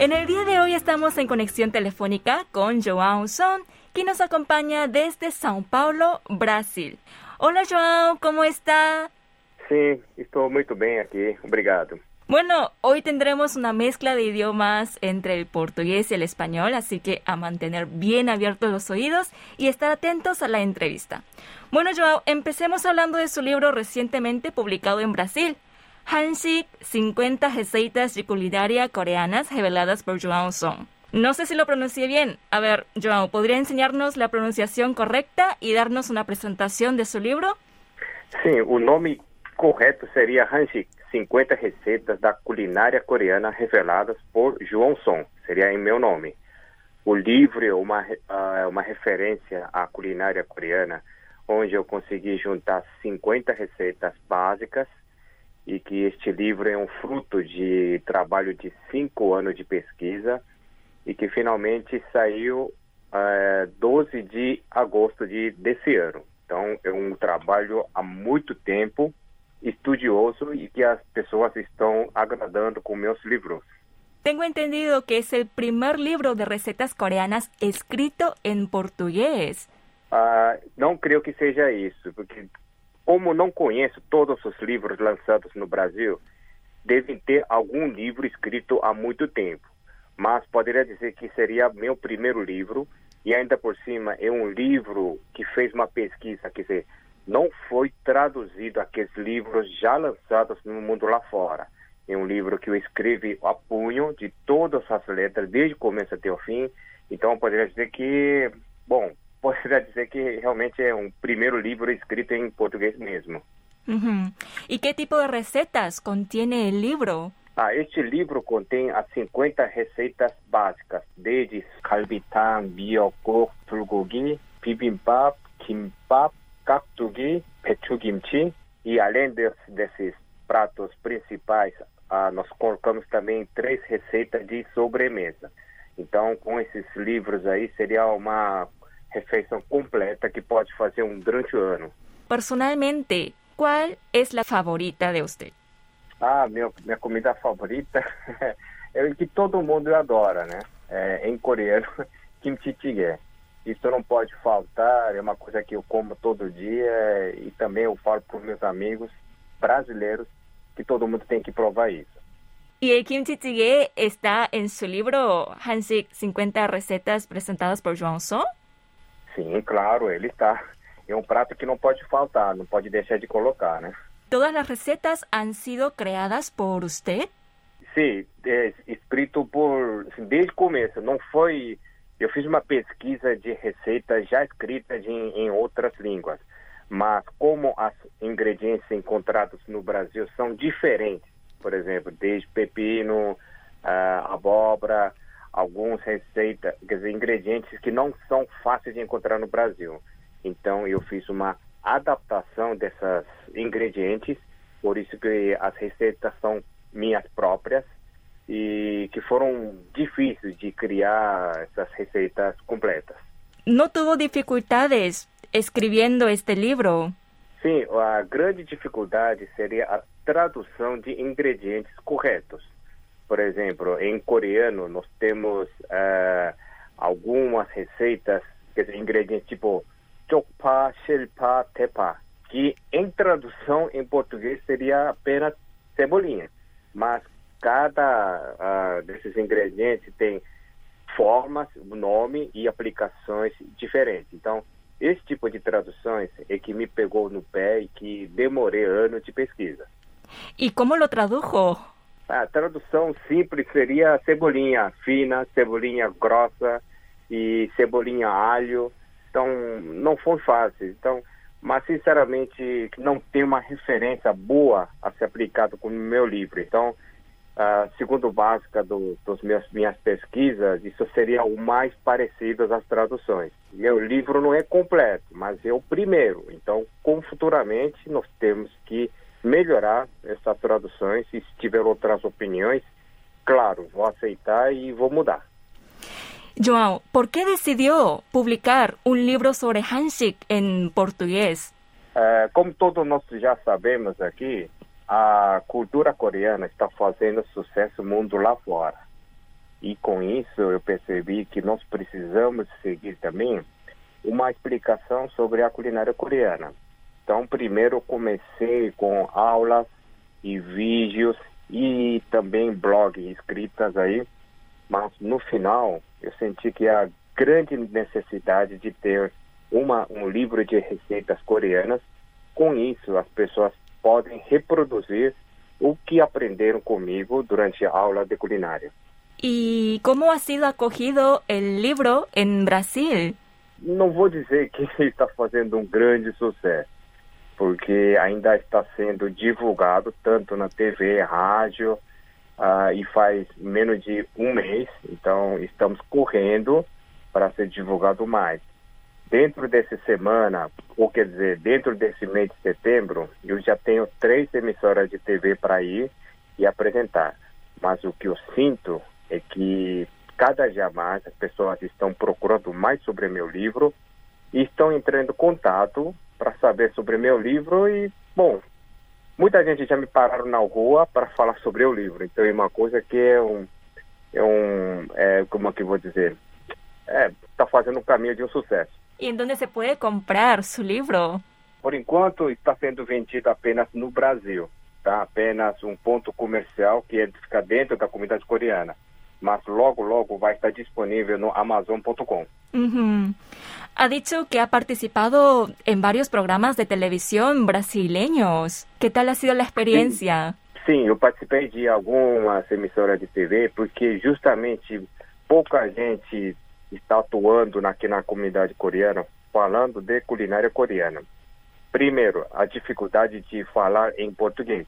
En el día de hoy estamos en conexión telefónica con João Son, que nos acompaña desde São Paulo, Brasil. Hola João, ¿cómo está? Sí, estoy muy bien aquí, obrigado. Bueno, hoy tendremos una mezcla de idiomas entre el portugués y el español, así que a mantener bien abiertos los oídos y estar atentos a la entrevista. Bueno, Joao, empecemos hablando de su libro recientemente publicado en Brasil, Hansik, 50 receitas de culinaria coreanas reveladas por Joao Song. No sé si lo pronuncié bien. A ver, Joao, ¿podría enseñarnos la pronunciación correcta y darnos una presentación de su libro? Sí, un nombre correto seria Hanjik, 50 receitas da culinária coreana reveladas por João Song, seria em meu nome. O livro é uma, uh, uma referência à culinária coreana, onde eu consegui juntar 50 receitas básicas e que este livro é um fruto de trabalho de cinco anos de pesquisa e que finalmente saiu uh, 12 de agosto de, desse ano. Então, é um trabalho há muito tempo estudioso y que las personas están agradando con mis libros. Tengo entendido que es el primer libro de recetas coreanas escrito en portugués. Uh, não creio que seja isso, porque como não conheço todos os livros lançados no Brasil, devem ter algum livro escrito há muito tempo. Mas poderia dizer que seria meu primeiro livro e ainda por cima é um livro que fez uma pesquisa, quer dizer, não foi traduzido aqueles livros já lançados no mundo lá fora. É um livro que eu escrevi a punho de todas as letras, desde o começo até o fim. Então, poderia dizer que, bom, poderia dizer que realmente é um primeiro livro escrito em português mesmo. Uhum. E que tipo de receitas contém o livro? Ah, este livro contém as 50 receitas básicas, desde kalbitan, biokok, bulgogi, bibimbap, kimbap, catugi, pechugimchi e além desses pratos principais, ah, nós colocamos também três receitas de sobremesa. Então, com esses livros aí, seria uma refeição completa que pode fazer um durante o ano. Personalmente, qual é a favorita de você? Ah, meu, minha comida favorita é o que todo mundo adora, né? É, em coreano, kimchi jjigae. Isso não pode faltar, é uma coisa que eu como todo dia e também eu falo para os meus amigos brasileiros que todo mundo tem que provar isso. E o kimchi jjigae está em seu livro Hansik 50 receitas apresentadas por João Song? Sim, claro, ele está. É um prato que não pode faltar, não pode deixar de colocar, né? Todas as receitas han sido criadas por você? Sim, é escrito por desde o começo. Não foi eu fiz uma pesquisa de receitas já escritas em, em outras línguas, mas como os ingredientes encontrados no Brasil são diferentes, por exemplo, desde pepino, uh, abóbora, alguns receitas, quer dizer, ingredientes que não são fáceis de encontrar no Brasil. Então eu fiz uma adaptação desses ingredientes, por isso que as receitas são minhas próprias e que foram difíceis de criar essas receitas completas. Não teve dificuldades escrevendo este livro? Sim, a grande dificuldade seria a tradução de ingredientes corretos. Por exemplo, em coreano nós temos uh, algumas receitas, quer dizer, ingredientes tipo chokpa, shilpa, tepa, que em tradução em português seria apenas cebolinha. Mas cada uh, desses ingredientes tem formas, nome e aplicações diferentes. Então, esse tipo de traduções é que me pegou no pé e que demorei anos de pesquisa. E como lo tradujo? A tradução simples seria cebolinha fina, cebolinha grossa e cebolinha alho. Então, não foi fácil. Então, mas sinceramente não tem uma referência boa a ser aplicada com o meu livro. Então, Uh, segundo básica do, dos meus, minhas pesquisas, isso seria o mais parecido às traduções. Meu livro não é completo, mas é o primeiro. Então, como futuramente nós temos que melhorar essas traduções e se tiver outras opiniões, claro, vou aceitar e vou mudar. João, por que decidiu publicar um livro sobre Hansik em português? Uh, como todos nós já sabemos aqui, a cultura coreana está fazendo sucesso no mundo lá fora. e com isso eu percebi que nós precisamos seguir também uma explicação sobre a culinária coreana. Então, primeiro comecei com aulas e vídeos e também blogs escritas aí, mas no final eu senti que a grande necessidade de ter uma, um livro de receitas coreanas. Com isso, as pessoas podem reproduzir o que aprenderam comigo durante a aula de culinária. ¿Y cómo ha sido acogido el libro en Brasil? Não vou dizer que está fazendo um grande sucesso, porque ainda está sendo divulgado tanto na TV, rádio, uh, e faz menos de um mês, então estamos correndo para ser divulgado mais. Dentro dessa semana, ou quer dizer, dentro desse mês de setembro, eu já tenho três emissoras de TV para ir e apresentar. Mas o que eu sinto é que cada dia mais as pessoas estão procurando mais sobre meu livro e estão entrando em contato para saber sobre meu livro e, bom, muita gente já me pararam na rua para falar sobre o livro. Então é uma coisa que é um, é um, é, como é que vou dizer, está é, fazendo um caminho de um sucesso. E onde se pode comprar seu livro? Por enquanto, está sendo vendido apenas no Brasil. Tá? Apenas um ponto comercial que é, fica dentro da comunidade coreana. Mas logo, logo vai estar disponível no Amazon.com. Uhum. Ha dicho que ha participado en varios programas de televisión brasileños. ¿Qué tal ha sido la experiencia? Sim, Sim eu participei de algumas emissoras de TV porque justamente pouca gente está atuando aqui na comunidade coreana falando de culinária coreana. Primeiro, a dificuldade de falar em português.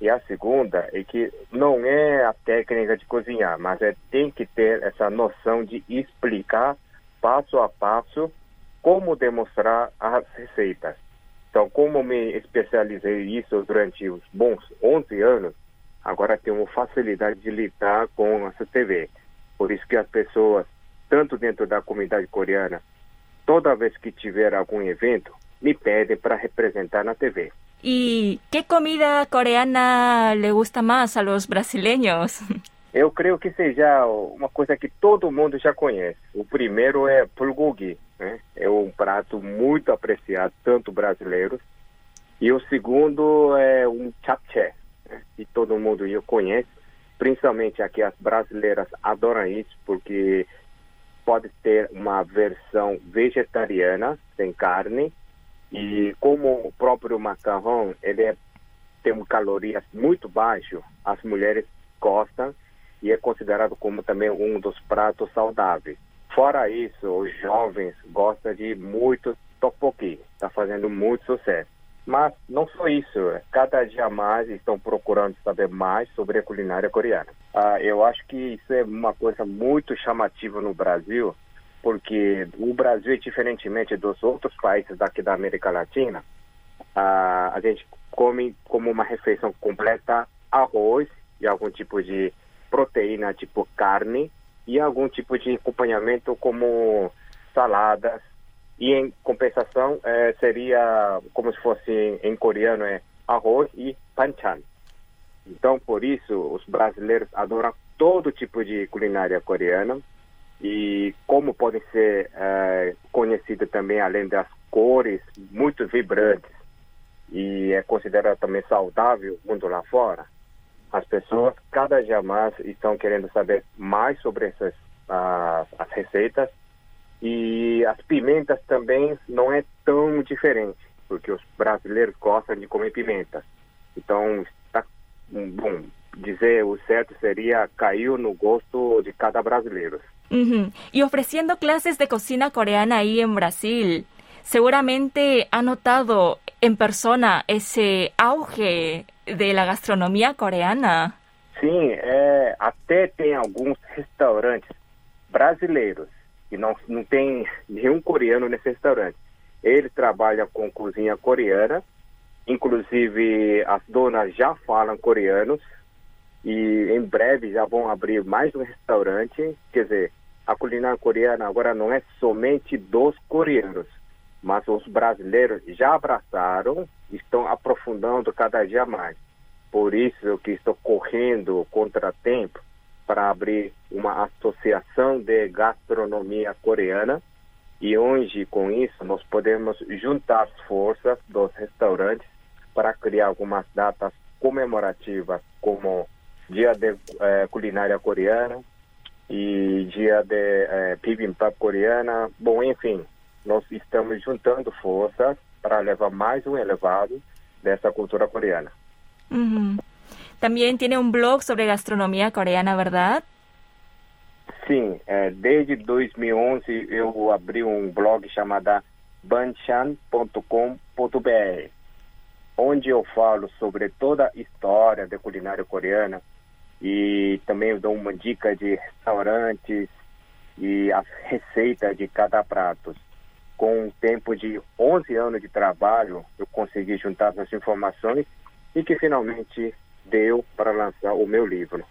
E a segunda é que não é a técnica de cozinhar, mas é tem que ter essa noção de explicar passo a passo como demonstrar as receitas. Então, como me especializei isso durante os bons 11 anos, agora tenho facilidade de lidar com essa TV. Por isso que as pessoas tanto dentro da comunidade coreana, toda vez que tiver algum evento, me pedem para representar na TV. ¿Y qué comida coreana le gusta más a los brasileños? Eu creio que seja uma coisa que todo mundo já conhece. O primeiro é bulgogi, né? É um prato muito apreciado, tanto brasileiros. E o segundo é um chapché, né? que todo mundo conhece. Principalmente aqui as brasileiras adoram isso, porque pode ter uma versão vegetariana, sem carne, e como o próprio macarrão, ele é, tem calorias muito baixo, as mulheres gostam e é considerado como também um dos pratos saudáveis. Fora isso, os jovens gostam de muito tteokbokki, está fazendo muito sucesso. Mas não só isso, cada dia mais estão procurando saber mais sobre a culinária coreana. Ah, eu acho que isso é uma coisa muito chamativa no Brasil, porque o Brasil, diferentemente dos outros países daqui da América Latina, ah, a gente come como uma refeição completa arroz e algum tipo de proteína, tipo carne, e algum tipo de acompanhamento como saladas, e em compensação, é, seria como se fosse em, coreano, é arroz e panchan. Então, por isso, os brasileiros adoram todo tipo de culinária coreana. E como podem ser é, conhecidas também, além das cores muito vibrantes, e é considerado também saudável mundo lá fora, as pessoas cada dia mais estão querendo saber mais sobre essas uh, as receitas e as pimentas também não é tão diferente, porque os brasileiros gostam de comer pimentas. Então, está bom, dizer o certo seria caiu no gosto de cada brasileiro. Uhum. E oferecendo classes de cocina coreana aí em Brasil, seguramente ha notado en persona ese auge de la gastronomia coreana. Sim, é, até tem alguns restaurantes brasileiros e não, não tem nenhum coreano nesse restaurante. Ele trabalha com cozinha coreana, inclusive as donas já falam coreanos e em breve já vão abrir mais um restaurante. Quer dizer, a culinária coreana agora não é somente dos coreanos, mas os brasileiros já abraçaram estão aprofundando cada dia mais. Por isso que estou correndo contra tempo para abrir uma associação de gastronomia coreana e onde, com isso, nós podemos juntar as forças dos restaurantes para criar algumas datas comemorativas, como Dia de eh, Culinária Coreana e Dia de eh, Bibimbap Coreana. Bom, enfim, nós estamos juntando forças para levar mais um elevado dessa cultura coreana. Uhum. También tiene un blog sobre gastronomía coreana, ¿verdad? Sim, é, desde 2011 eu abri um blog chamado banchan.com.br, onde eu falo sobre toda a história da culinária coreana e também dou uma dica de restaurantes e as receitas de cada prato. Com um tempo de 11 anos de trabalho, eu consegui juntar essas informações e que finalmente deu para lanzar o meu livro.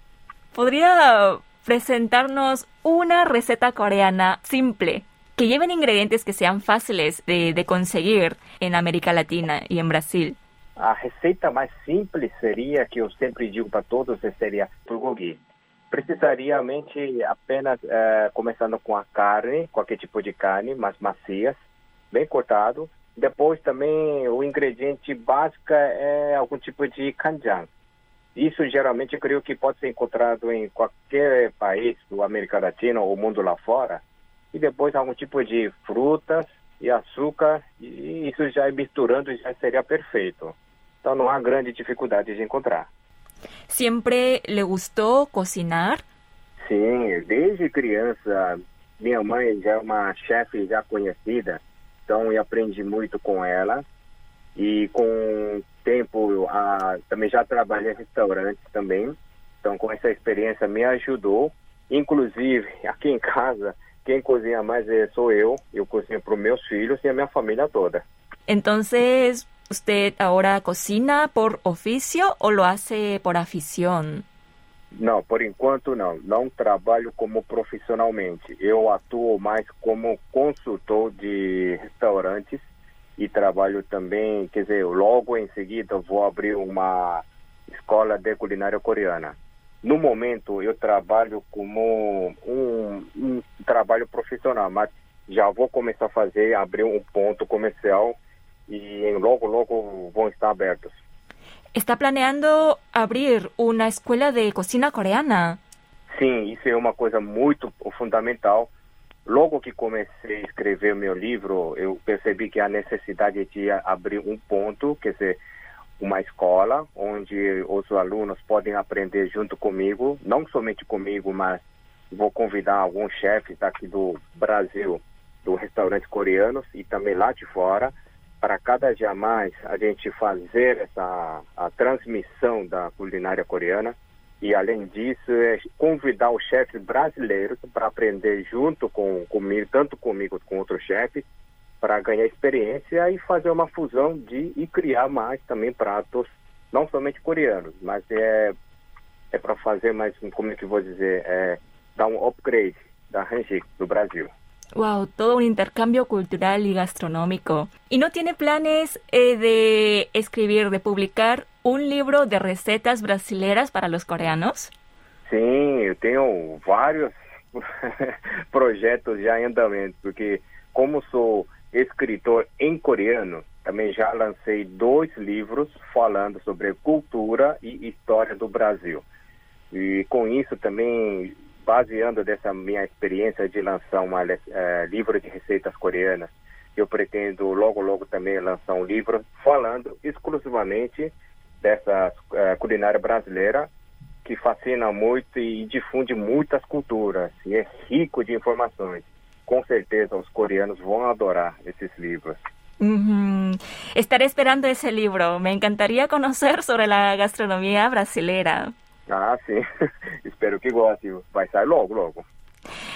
¿Podría presentarnos una receta coreana simple que lleven ingredientes que sean fáciles de, de conseguir en América Latina y en Brasil? A receita mais simples seria, que eu sempre digo para todos, seria bulgogi. Precisaria realmente apenas, eh, começando com a carne, qualquer tipo de carne, mas macias, bem cortado. Depois também o ingrediente básico é algum tipo de kanjang. Isso geralmente eu creio que pode ser encontrado em qualquer país do América Latina ou mundo lá fora. E depois algum tipo de frutas e açúcar, e isso já misturando já seria perfeito. Então não há grande dificuldade de encontrar. ¿Siempre le gustó cocinar? Sim, desde criança, minha mãe já é uma chefe já conhecida, então eu aprendi muito com ela. E com o tempo, ah, também já trabalhei em restaurantes também. Então, com essa experiência me ajudou. Inclusive, aqui em casa, quem cozinha mais é, sou eu. Eu cozinho para os meus filhos e a minha família toda. Entonces, ¿usted ahora cocina por oficio o lo hace por afición? Não, por enquanto não. Não trabalho como profissionalmente. Eu atuo mais como consultor de restaurantes e trabalho também, quer dizer, logo em seguida vou abrir uma escola de culinária coreana. No momento eu trabalho como um, um trabalho profissional, mas já vou começar a fazer, abrir um ponto comercial e logo, logo vão estar abertos. ¿Está planeando abrir una escuela de cocina coreana? Sim, isso é uma coisa muito fundamental. Logo que comecei a escrever meu livro, eu percebi que a necessidade de abrir um ponto, quer dizer, uma escola onde os alunos podem aprender junto comigo, não somente comigo, mas vou convidar alguns chefes daqui do Brasil, do restaurante coreanos e também lá de fora, para cada dia mais a gente fazer essa a transmissão da culinária coreana e além disso é convidar os chefes brasileiros para aprender junto com comigo, tanto comigo com outros chefes, para ganhar experiência e fazer uma fusão de e criar mais também pratos não somente coreanos, mas é é para fazer mais como é que vou dizer é dar um upgrade da Hanjik do Brasil. Wow, todo un intercambio cultural y gastronómico. ¿Y no tiene planes eh, de escribir, de publicar un libro de recetas brasileras para los coreanos? Sim, eu tenho vários projetos já em andamento, porque como sou escritor em coreano, também já lancei dois livros falando sobre cultura e história do Brasil. E com isso também baseando dessa minha experiência de lançar um uh, livro de receitas coreanas, eu pretendo logo, logo também lançar um livro falando exclusivamente dessa uh, culinária brasileira que fascina muito e difunde muitas culturas e é rico de informações. Com certeza os coreanos vão adorar esses livros. Uhum. Estaré esperando esse livro. Me encantaría conocer sobre a gastronomia brasileira. Ah, sim. Espero que goste. Vai sair logo, logo.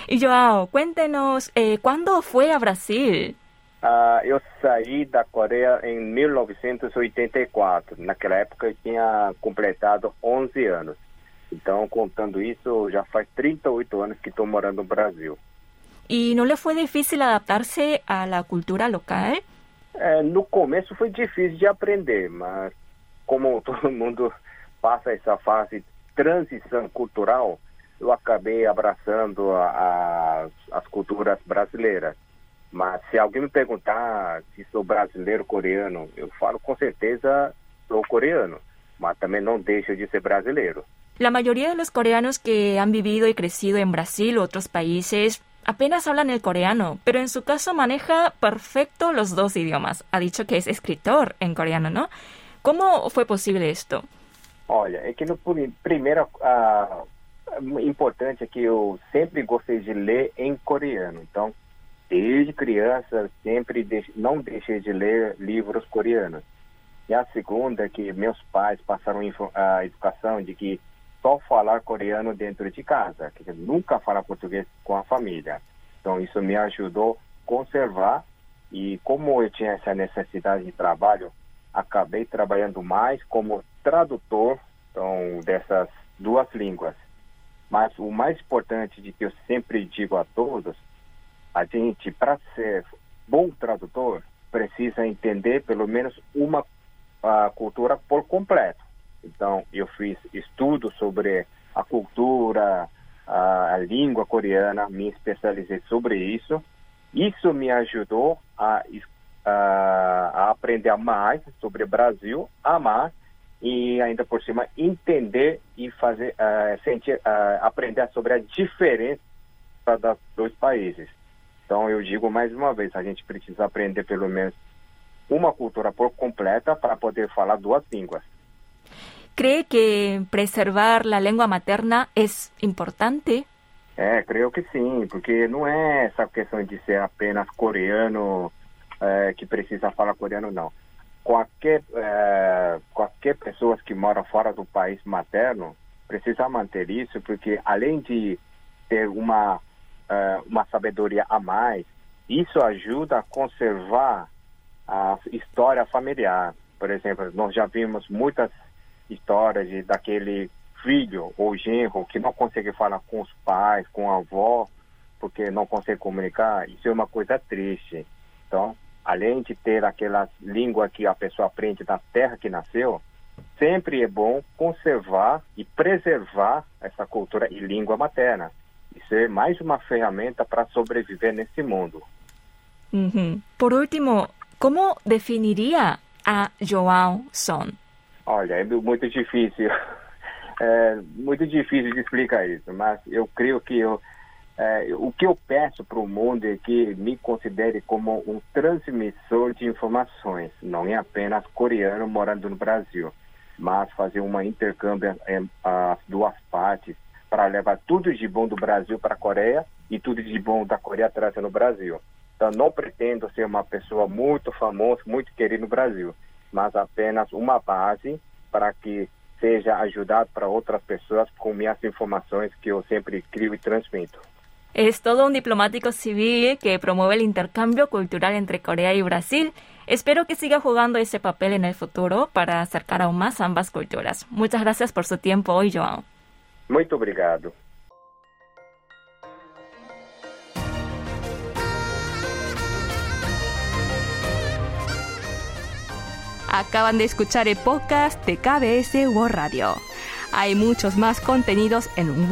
E João, cuéntenos, eh, quando foi a Brasil? Ah, eu saí da Coreia em 1984. Naquela época eu tinha completado 11 anos. Então, contando isso, já faz 38 anos que estou morando no Brasil. E não lhe foi difícil adaptar-se à cultura local? É, no começo foi difícil de aprender, mas como todo mundo passa essa fase transição cultural, eu acabei abraçando a, a, as culturas brasileiras. Mas se alguém me perguntar se sou brasileiro coreano, eu falo com certeza sou coreano, mas também não deixo de ser brasileiro. La mayoría de los coreanos que han vivido y crecido en Brasil u otros países apenas hablan el coreano, pero en su caso maneja perfecto los dos idiomas. Ha dicho que es escritor en coreano, ¿no? ¿Cómo fue posible esto? Olha, é que no primeiro uh, importante é que eu sempre gostei de ler em coreano. Então, desde criança, sempre não deixei de ler livros coreanos. E a segunda é que meus pais passaram a educação de que só falar coreano dentro de casa, que nunca falar português com a família. Então isso me ajudou a conservar e como eu tinha essa necessidade de trabalho, acabei trabalhando mais como tradutor então, dessas duas línguas. Mas o mais importante de que eu sempre digo a todos, a gente para ser bom tradutor precisa entender pelo menos uma cultura por completo. Então, eu fiz estudos sobre a cultura, a, a língua coreana, me especializei sobre isso. Isso me ajudou a, a, a aprender mais sobre o Brasil, amar e ainda por cima entender e fazer uh, sentir, uh, aprender sobre a diferença dos dois países. Então eu digo mais uma vez, a gente precisa aprender pelo menos uma cultura por completa para poder falar duas línguas. ¿Cree que preservar la lengua materna es importante? É, creio que sim, porque não é essa questão de ser apenas coreano é, que precisa falar coreano, não. Qualquer, é, qualquer pessoa que mora fora do país materno precisa manter isso, porque além de ter uma, é, uma sabedoria a mais, isso ajuda a conservar a história familiar. Por exemplo, nós já vimos muitas histórias de, daquele filho ou genro que não consegue falar com os pais, com a avó, porque não consegue comunicar. Isso é uma coisa triste. Então, além de ter aquela língua que a pessoa aprende na terra que nasceu, sempre é bom conservar e preservar essa cultura e língua materna. Isso é mais uma ferramenta para sobreviver nesse mundo. Uhum. Por último, como definiria a João Son? Olha, é muito difícil. É muito difícil de explicar isso, mas eu creio que eu, é, o que eu peço para o mundo é que me considere como um transmissor de informações, não é apenas coreano morando no Brasil, mas fazer uma intercâmbio em as duas partes para levar tudo de bom do Brasil para a Coreia e tudo de bom da Coreia trazer no Brasil. Então, não pretendo ser uma pessoa muito famosa, muito querida no Brasil, mas apenas uma base para que seja ajudado para outras pessoas com minhas informações que eu sempre crio e transmito. Es todo un diplomático civil que promueve el intercambio cultural entre Corea y Brasil. Espero que siga jugando ese papel en el futuro para acercar aún más ambas culturas. Muchas gracias por su tiempo hoy, João. Muito obrigado. Acaban de escuchar el podcast de KBS World Radio. Hay muchos más contenidos en